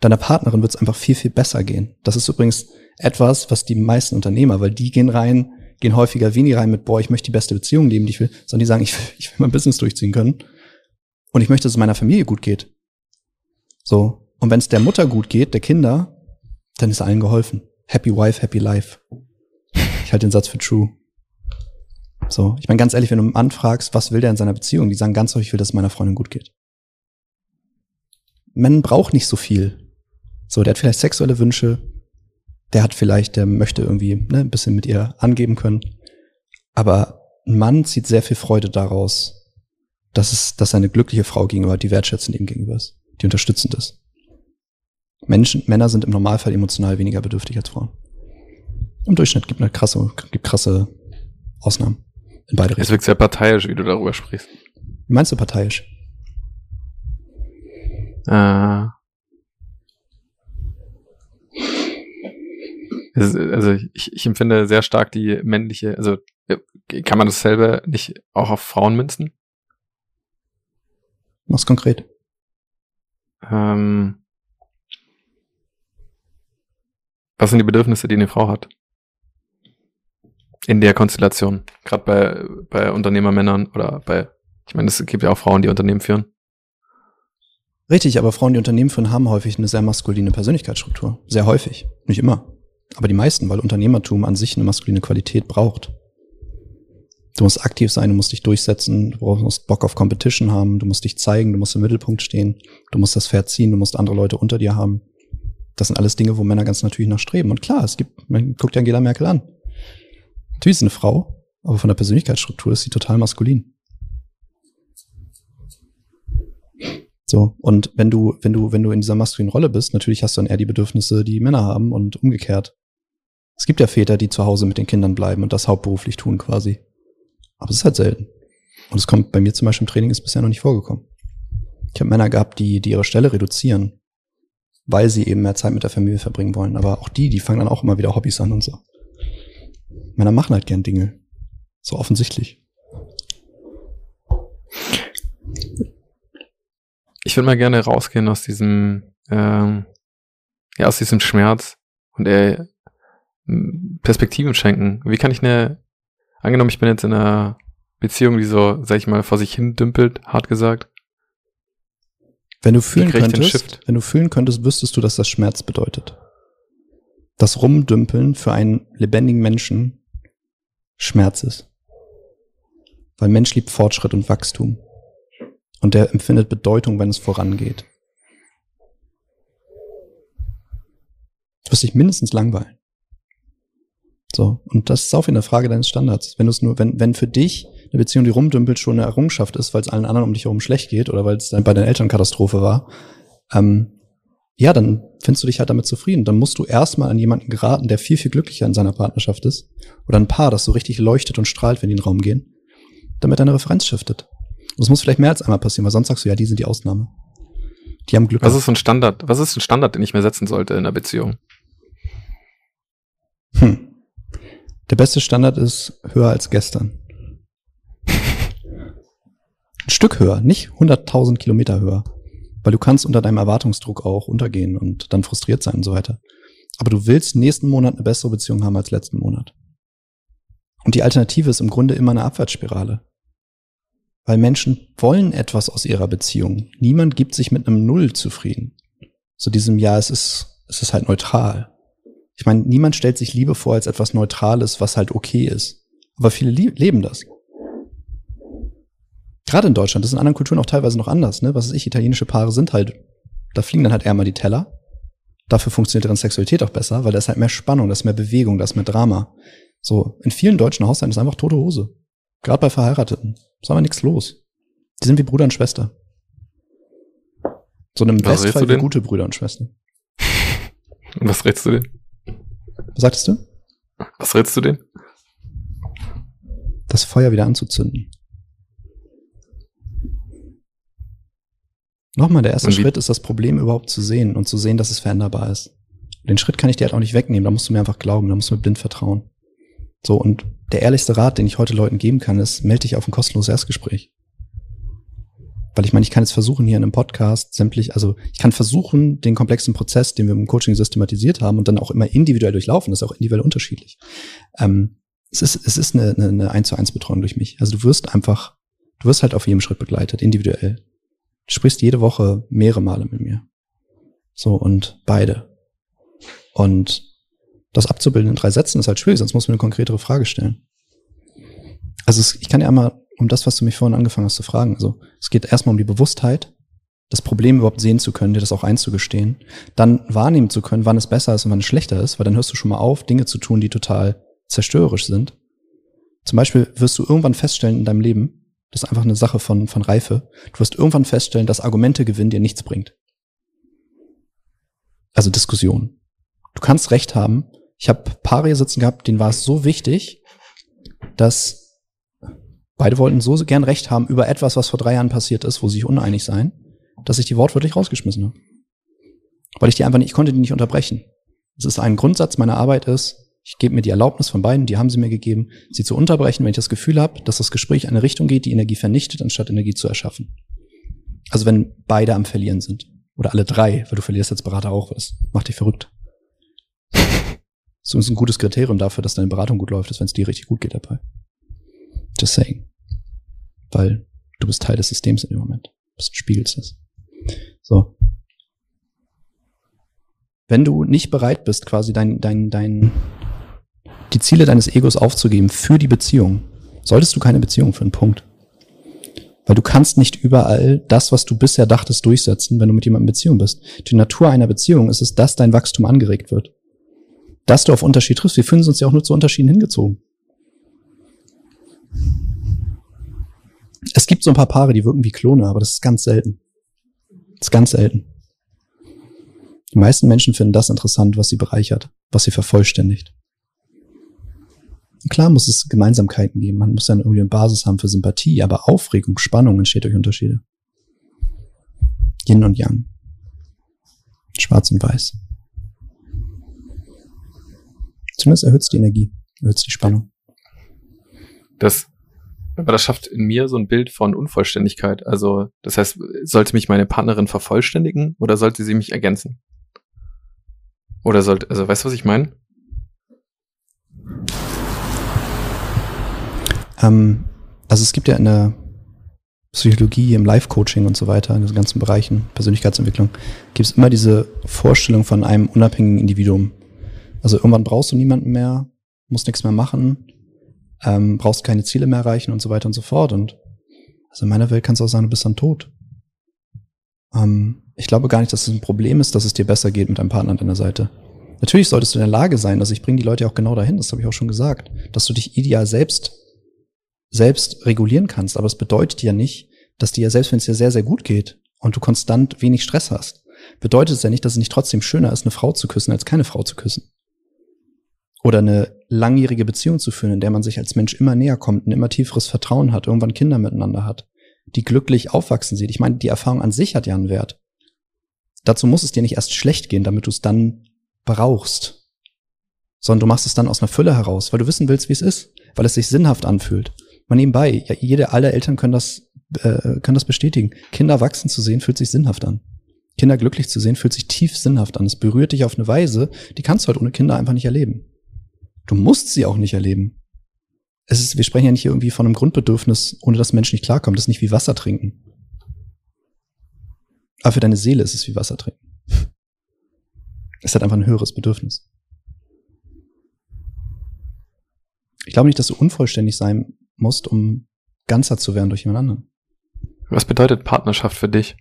Deiner Partnerin wird's einfach viel, viel besser gehen. Das ist übrigens etwas, was die meisten Unternehmer, weil die gehen rein, gehen häufiger wenig rein mit, boah, ich möchte die beste Beziehung leben, die ich will, sondern die sagen, ich will, ich will mein Business durchziehen können. Und ich möchte, dass es meiner Familie gut geht. So. Und wenn es der Mutter gut geht, der Kinder, dann ist allen geholfen. Happy wife, happy life. Ich halte den Satz für true. So, ich meine ganz ehrlich, wenn du anfragst, was will der in seiner Beziehung, die sagen ganz häufig, ich will, dass es meiner Freundin gut geht. Man braucht nicht so viel. So, der hat vielleicht sexuelle Wünsche, der hat vielleicht, der möchte irgendwie ne, ein bisschen mit ihr angeben können. Aber ein Mann zieht sehr viel Freude daraus, dass es, dass eine glückliche Frau gegenüber, die wertschätzend ihm gegenüber ist die unterstützend ist. Menschen, Männer sind im Normalfall emotional weniger bedürftig als Frauen. Im Durchschnitt gibt eine krasse, gibt krasse Ausnahmen. In beide Richtungen. Es wirkt sehr parteiisch, wie du darüber sprichst. Wie meinst du parteiisch? Äh, also ich, ich empfinde sehr stark die männliche, also kann man dasselbe nicht auch auf Frauen münzen? Was konkret? Ähm, was sind die Bedürfnisse, die eine Frau hat? In der Konstellation. Gerade bei, bei Unternehmermännern oder bei, ich meine, es gibt ja auch Frauen, die Unternehmen führen. Richtig, aber Frauen, die Unternehmen führen, haben häufig eine sehr maskuline Persönlichkeitsstruktur. Sehr häufig. Nicht immer. Aber die meisten, weil Unternehmertum an sich eine maskuline Qualität braucht. Du musst aktiv sein, du musst dich durchsetzen, du musst Bock auf Competition haben, du musst dich zeigen, du musst im Mittelpunkt stehen, du musst das Pferd ziehen, du musst andere Leute unter dir haben. Das sind alles Dinge, wo Männer ganz natürlich noch streben. Und klar, es gibt, man guckt Angela Merkel an. Natürlich ist eine Frau, aber von der Persönlichkeitsstruktur ist sie total maskulin. So, und wenn du, wenn du, wenn du in dieser maskulinen Rolle bist, natürlich hast du dann eher die Bedürfnisse, die Männer haben und umgekehrt. Es gibt ja Väter, die zu Hause mit den Kindern bleiben und das hauptberuflich tun quasi. Aber es ist halt selten. Und es kommt bei mir zum Beispiel im Training ist bisher noch nicht vorgekommen. Ich habe Männer gehabt, die, die ihre Stelle reduzieren, weil sie eben mehr Zeit mit der Familie verbringen wollen. Aber auch die, die fangen dann auch immer wieder Hobbys an und so. Männer machen halt gern Dinge. So offensichtlich. Ich würde mal gerne rausgehen aus diesem, ähm, ja, aus diesem Schmerz und eher Perspektiven schenken. Wie kann ich eine Angenommen, ich bin jetzt in einer Beziehung, die so, sag ich mal, vor sich hin dümpelt, hart gesagt. Wenn du fühlen könntest, wenn du fühlen könntest, wüsstest du, dass das Schmerz bedeutet. Das Rumdümpeln für einen lebendigen Menschen Schmerz ist. Weil Mensch liebt Fortschritt und Wachstum. Und der empfindet Bedeutung, wenn es vorangeht. Du wirst dich mindestens langweilen. So. Und das ist auch wieder eine Frage deines Standards. Wenn du es nur, wenn, wenn für dich eine Beziehung, die rumdümpelt, schon eine Errungenschaft ist, weil es allen anderen um dich herum schlecht geht oder weil es dann bei deinen Eltern Katastrophe war, ähm, ja, dann findest du dich halt damit zufrieden. Dann musst du erstmal an jemanden geraten, der viel, viel glücklicher in seiner Partnerschaft ist. Oder ein Paar, das so richtig leuchtet und strahlt, wenn die in den Raum gehen, damit deine Referenz shiftet. Und das muss vielleicht mehr als einmal passieren, weil sonst sagst du, ja, die sind die Ausnahme. Die haben Glück. Was ist ein Standard? Was ist ein Standard, den ich mir setzen sollte in einer Beziehung? Hm. Der beste Standard ist höher als gestern. Ein Stück höher, nicht 100.000 Kilometer höher. Weil du kannst unter deinem Erwartungsdruck auch untergehen und dann frustriert sein und so weiter. Aber du willst nächsten Monat eine bessere Beziehung haben als letzten Monat. Und die Alternative ist im Grunde immer eine Abwärtsspirale. Weil Menschen wollen etwas aus ihrer Beziehung. Niemand gibt sich mit einem Null zufrieden. So diesem Jahr, es ist, es ist halt neutral. Ich meine, niemand stellt sich Liebe vor als etwas Neutrales, was halt okay ist. Aber viele leben das. Gerade in Deutschland, das ist in anderen Kulturen auch teilweise noch anders, ne? Was weiß ich, italienische Paare sind halt, da fliegen dann halt eher mal die Teller. Dafür funktioniert deren Sexualität auch besser, weil da ist halt mehr Spannung, da ist mehr Bewegung, da ist mehr Drama. So, in vielen deutschen Haushalten ist einfach tote Hose. Gerade bei Verheirateten. Ist aber nichts los. Die sind wie Bruder und Schwester. So einem du wie gute Brüder und Schwestern. Was rätst du denn? Was sagtest du? Was rätst du denn? Das Feuer wieder anzuzünden. Nochmal, der erste Schritt ist das Problem überhaupt zu sehen und zu sehen, dass es veränderbar ist. Den Schritt kann ich dir halt auch nicht wegnehmen, da musst du mir einfach glauben, da musst du mir blind vertrauen. So, und der ehrlichste Rat, den ich heute Leuten geben kann, ist, melde dich auf ein kostenloses Erstgespräch. Weil ich meine, ich kann jetzt versuchen, hier in einem Podcast sämtlich, also ich kann versuchen, den komplexen Prozess, den wir im Coaching systematisiert haben und dann auch immer individuell durchlaufen, das ist auch individuell unterschiedlich. Ähm, es ist, es ist eine, eine, eine 1 zu 1 Betreuung durch mich. Also du wirst einfach, du wirst halt auf jedem Schritt begleitet, individuell. Du sprichst jede Woche mehrere Male mit mir. So, und beide. Und das abzubilden in drei Sätzen ist halt schwierig, sonst muss man eine konkretere Frage stellen. Also es, ich kann ja einmal um das, was du mich vorhin angefangen hast zu fragen. Also es geht erstmal um die Bewusstheit, das Problem überhaupt sehen zu können, dir das auch einzugestehen, dann wahrnehmen zu können, wann es besser ist und wann es schlechter ist, weil dann hörst du schon mal auf, Dinge zu tun, die total zerstörerisch sind. Zum Beispiel wirst du irgendwann feststellen in deinem Leben, das ist einfach eine Sache von, von Reife, du wirst irgendwann feststellen, dass Argumente gewinnen dir nichts bringt. Also Diskussion. Du kannst recht haben. Ich habe Paare hier sitzen gehabt, denen war es so wichtig, dass beide wollten so gern recht haben über etwas, was vor drei Jahren passiert ist, wo sie sich uneinig seien, dass ich die wortwörtlich rausgeschmissen habe. Weil ich die einfach nicht, ich konnte die nicht unterbrechen. Es ist ein Grundsatz meiner Arbeit ist, ich gebe mir die Erlaubnis von beiden, die haben sie mir gegeben, sie zu unterbrechen, wenn ich das Gefühl habe, dass das Gespräch in eine Richtung geht, die Energie vernichtet, anstatt Energie zu erschaffen. Also wenn beide am Verlieren sind. Oder alle drei, weil du verlierst als Berater auch was. Macht dich verrückt. So ist ein gutes Kriterium dafür, dass deine Beratung gut läuft, ist, wenn es dir richtig gut geht dabei. Just saying. Weil du bist Teil des Systems in dem Moment. Du spiegelst es. So. Wenn du nicht bereit bist, quasi dein, dein, dein, die Ziele deines Egos aufzugeben für die Beziehung, solltest du keine Beziehung führen. Punkt. Weil du kannst nicht überall das, was du bisher dachtest, durchsetzen, wenn du mit jemandem in Beziehung bist. Die Natur einer Beziehung ist es, dass dein Wachstum angeregt wird. Dass du auf Unterschied triffst. Wir fühlen uns ja auch nur zu Unterschieden hingezogen. Es gibt so ein paar Paare, die wirken wie Klone, aber das ist ganz selten. Das ist ganz selten. Die meisten Menschen finden das interessant, was sie bereichert, was sie vervollständigt. Klar muss es Gemeinsamkeiten geben. Man muss dann irgendwie eine Basis haben für Sympathie, aber Aufregung, Spannung entsteht durch Unterschiede. Yin und Yang. Schwarz und Weiß. Zumindest erhöht es die Energie, erhöht die Spannung. Das, aber das schafft in mir so ein Bild von Unvollständigkeit. Also, das heißt, sollte mich meine Partnerin vervollständigen oder sollte sie mich ergänzen? Oder sollte, also weißt du, was ich meine? Ähm, also es gibt ja in der Psychologie, im Life-Coaching und so weiter, in diesen ganzen Bereichen, Persönlichkeitsentwicklung, gibt es immer diese Vorstellung von einem unabhängigen Individuum. Also irgendwann brauchst du niemanden mehr, musst nichts mehr machen, ähm, brauchst keine Ziele mehr erreichen und so weiter und so fort. Und also in meiner Welt kannst du auch sagen, du bist dann tot. Ähm, ich glaube gar nicht, dass es ein Problem ist, dass es dir besser geht mit einem Partner an deiner Seite. Natürlich solltest du in der Lage sein, also ich bringe die Leute ja auch genau dahin, das habe ich auch schon gesagt, dass du dich ideal selbst selbst regulieren kannst. Aber es bedeutet ja nicht, dass dir, selbst wenn es dir sehr, sehr gut geht und du konstant wenig Stress hast, bedeutet es ja nicht, dass es nicht trotzdem schöner ist, eine Frau zu küssen, als keine Frau zu küssen. Oder eine langjährige Beziehung zu führen, in der man sich als Mensch immer näher kommt, ein immer tieferes Vertrauen hat, irgendwann Kinder miteinander hat, die glücklich aufwachsen sieht. Ich meine, die Erfahrung an sich hat ja einen Wert. Dazu muss es dir nicht erst schlecht gehen, damit du es dann brauchst, sondern du machst es dann aus einer Fülle heraus, weil du wissen willst, wie es ist, weil es sich sinnhaft anfühlt. Mal nebenbei, ja, jede, alle Eltern können das, äh, können das bestätigen. Kinder wachsen zu sehen, fühlt sich sinnhaft an. Kinder glücklich zu sehen, fühlt sich tief sinnhaft an. Es berührt dich auf eine Weise, die kannst du halt ohne Kinder einfach nicht erleben. Du musst sie auch nicht erleben. Es ist, wir sprechen ja nicht hier irgendwie von einem Grundbedürfnis, ohne dass Menschen nicht klarkommen. Das ist nicht wie Wasser trinken. Aber für deine Seele ist es wie Wasser trinken. Es hat einfach ein höheres Bedürfnis. Ich glaube nicht, dass du unvollständig sein musst, um ganzer zu werden durch jemand anderen. Was bedeutet Partnerschaft für dich?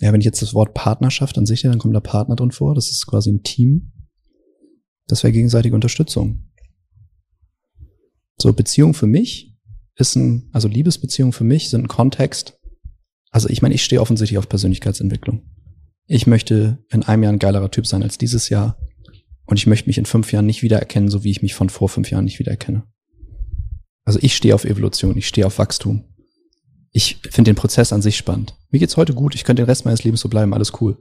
Ja, wenn ich jetzt das Wort Partnerschaft an sich, dann kommt da Partner drin vor. Das ist quasi ein Team. Das wäre gegenseitige Unterstützung. So, Beziehung für mich ist ein, also Liebesbeziehung für mich sind ein Kontext. Also ich meine, ich stehe offensichtlich auf Persönlichkeitsentwicklung. Ich möchte in einem Jahr ein geilerer Typ sein als dieses Jahr. Und ich möchte mich in fünf Jahren nicht wiedererkennen, so wie ich mich von vor fünf Jahren nicht wiedererkenne. Also ich stehe auf Evolution, ich stehe auf Wachstum. Ich finde den Prozess an sich spannend. Mir geht's heute gut, ich könnte den Rest meines Lebens so bleiben, alles cool.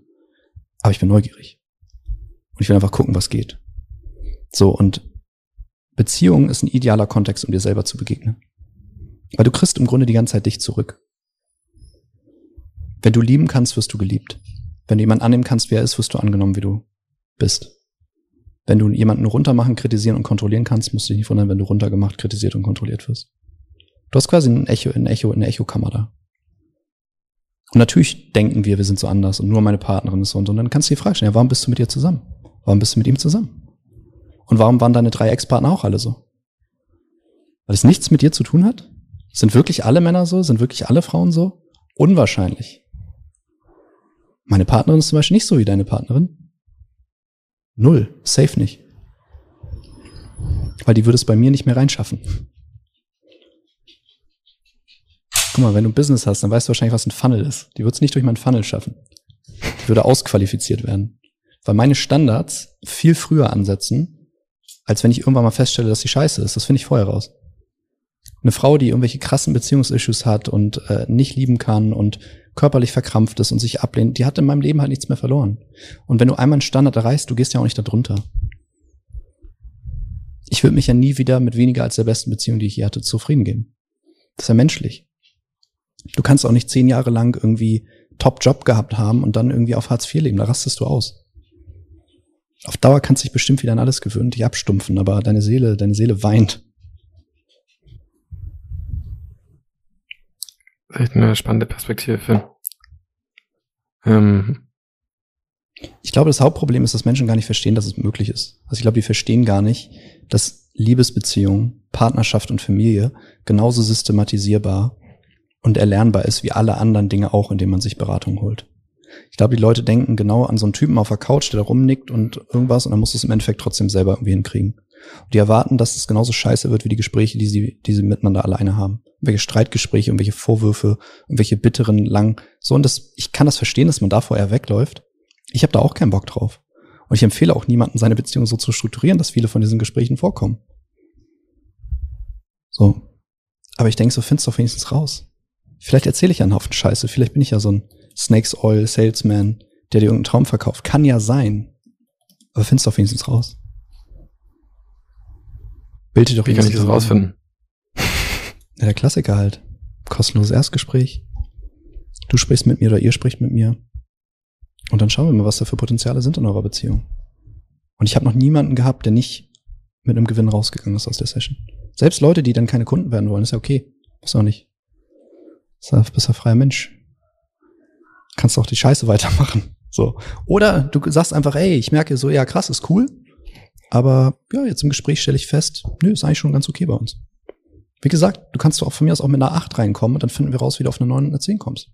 Aber ich bin neugierig. Und ich will einfach gucken, was geht. So, und Beziehung ist ein idealer Kontext, um dir selber zu begegnen. Weil du kriegst im Grunde die ganze Zeit dich zurück. Wenn du lieben kannst, wirst du geliebt. Wenn du jemanden annehmen kannst, wer er ist, wirst du angenommen, wie du bist. Wenn du jemanden runtermachen, kritisieren und kontrollieren kannst, musst du dich nicht wundern, wenn du runtergemacht, kritisiert und kontrolliert wirst. Du hast quasi ein Echo, ein Echo, eine Echokammer da. Und natürlich denken wir, wir sind so anders und nur meine Partnerin ist so und so. Und dann kannst du die Frage stellen, ja, warum bist du mit ihr zusammen? Warum bist du mit ihm zusammen? Und warum waren deine drei Ex-Partner auch alle so? Weil es nichts mit dir zu tun hat? Sind wirklich alle Männer so? Sind wirklich alle Frauen so? Unwahrscheinlich. Meine Partnerin ist zum Beispiel nicht so wie deine Partnerin. Null. Safe nicht. Weil die würde es bei mir nicht mehr reinschaffen. Guck mal, wenn du ein Business hast, dann weißt du wahrscheinlich, was ein Funnel ist. Die wird es nicht durch meinen Funnel schaffen. Die würde ausqualifiziert werden. Weil meine Standards viel früher ansetzen, als wenn ich irgendwann mal feststelle, dass die scheiße ist. Das finde ich vorher raus. Eine Frau, die irgendwelche krassen Beziehungsissues hat und äh, nicht lieben kann und körperlich verkrampft ist und sich ablehnt, die hat in meinem Leben halt nichts mehr verloren. Und wenn du einmal einen Standard erreichst, du gehst ja auch nicht darunter. Ich würde mich ja nie wieder mit weniger als der besten Beziehung, die ich je hatte, zufrieden geben. Das ist ja menschlich. Du kannst auch nicht zehn Jahre lang irgendwie Top-Job gehabt haben und dann irgendwie auf Hartz IV leben. Da rastest du aus. Auf Dauer kannst du dich bestimmt wieder an alles gewöhnen, dich abstumpfen, aber deine Seele, deine Seele weint. Echt eine spannende Perspektive. Ähm. Ich glaube, das Hauptproblem ist, dass Menschen gar nicht verstehen, dass es möglich ist. Also ich glaube, die verstehen gar nicht, dass Liebesbeziehung, Partnerschaft und Familie genauso systematisierbar und erlernbar ist wie alle anderen Dinge auch, indem man sich Beratung holt. Ich glaube, die Leute denken genau an so einen Typen auf der Couch, der da rumnickt und irgendwas und dann muss es im Endeffekt trotzdem selber irgendwie hinkriegen. Und die erwarten, dass es genauso scheiße wird wie die Gespräche, die sie, die sie miteinander alleine haben. Welche Streitgespräche, irgendwelche Vorwürfe, irgendwelche bitteren, lang. So, und das, ich kann das verstehen, dass man davor eher wegläuft. Ich habe da auch keinen Bock drauf. Und ich empfehle auch niemanden, seine Beziehung so zu strukturieren, dass viele von diesen Gesprächen vorkommen. So. Aber ich denke, so findest du wenigstens raus. Vielleicht erzähle ich ja einen Haufen Scheiße. Vielleicht bin ich ja so ein Snakes Oil Salesman, der dir irgendeinen Traum verkauft. Kann ja sein. Aber findest du doch wenigstens raus. Bild dir doch Wie kann ich das rausfinden? Ja, der Klassiker halt. Kostenloses Erstgespräch. Du sprichst mit mir oder ihr spricht mit mir. Und dann schauen wir mal, was da für Potenziale sind in eurer Beziehung. Und ich habe noch niemanden gehabt, der nicht mit einem Gewinn rausgegangen ist aus der Session. Selbst Leute, die dann keine Kunden werden wollen, ist ja okay. Muss auch nicht. Du bist ja freier Mensch. Kannst auch die Scheiße weitermachen. So. Oder du sagst einfach, ey, ich merke so, ja, krass, ist cool. Aber ja, jetzt im Gespräch stelle ich fest, nö, ist eigentlich schon ganz okay bei uns. Wie gesagt, du kannst auch von mir aus auch mit einer 8 reinkommen und dann finden wir raus, wie du auf eine 9 und eine 10 kommst.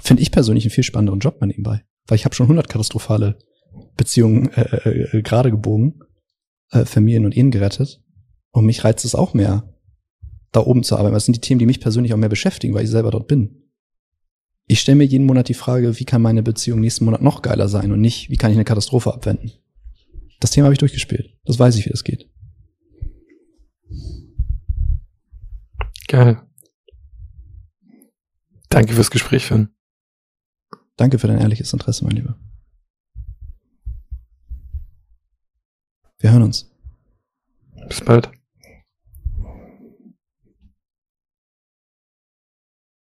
Finde ich persönlich einen viel spannenderen Job bei nebenbei. Weil ich habe schon 100 katastrophale Beziehungen äh, äh, äh, gerade gebogen, äh, Familien und Ehen gerettet. Und mich reizt es auch mehr, da oben zu arbeiten. Das sind die Themen, die mich persönlich auch mehr beschäftigen, weil ich selber dort bin. Ich stelle mir jeden Monat die Frage, wie kann meine Beziehung nächsten Monat noch geiler sein und nicht, wie kann ich eine Katastrophe abwenden. Das Thema habe ich durchgespielt. Das weiß ich, wie das geht. Geil. Danke fürs Gespräch, Finn. Danke für dein ehrliches Interesse, mein Lieber. Wir hören uns. Bis bald.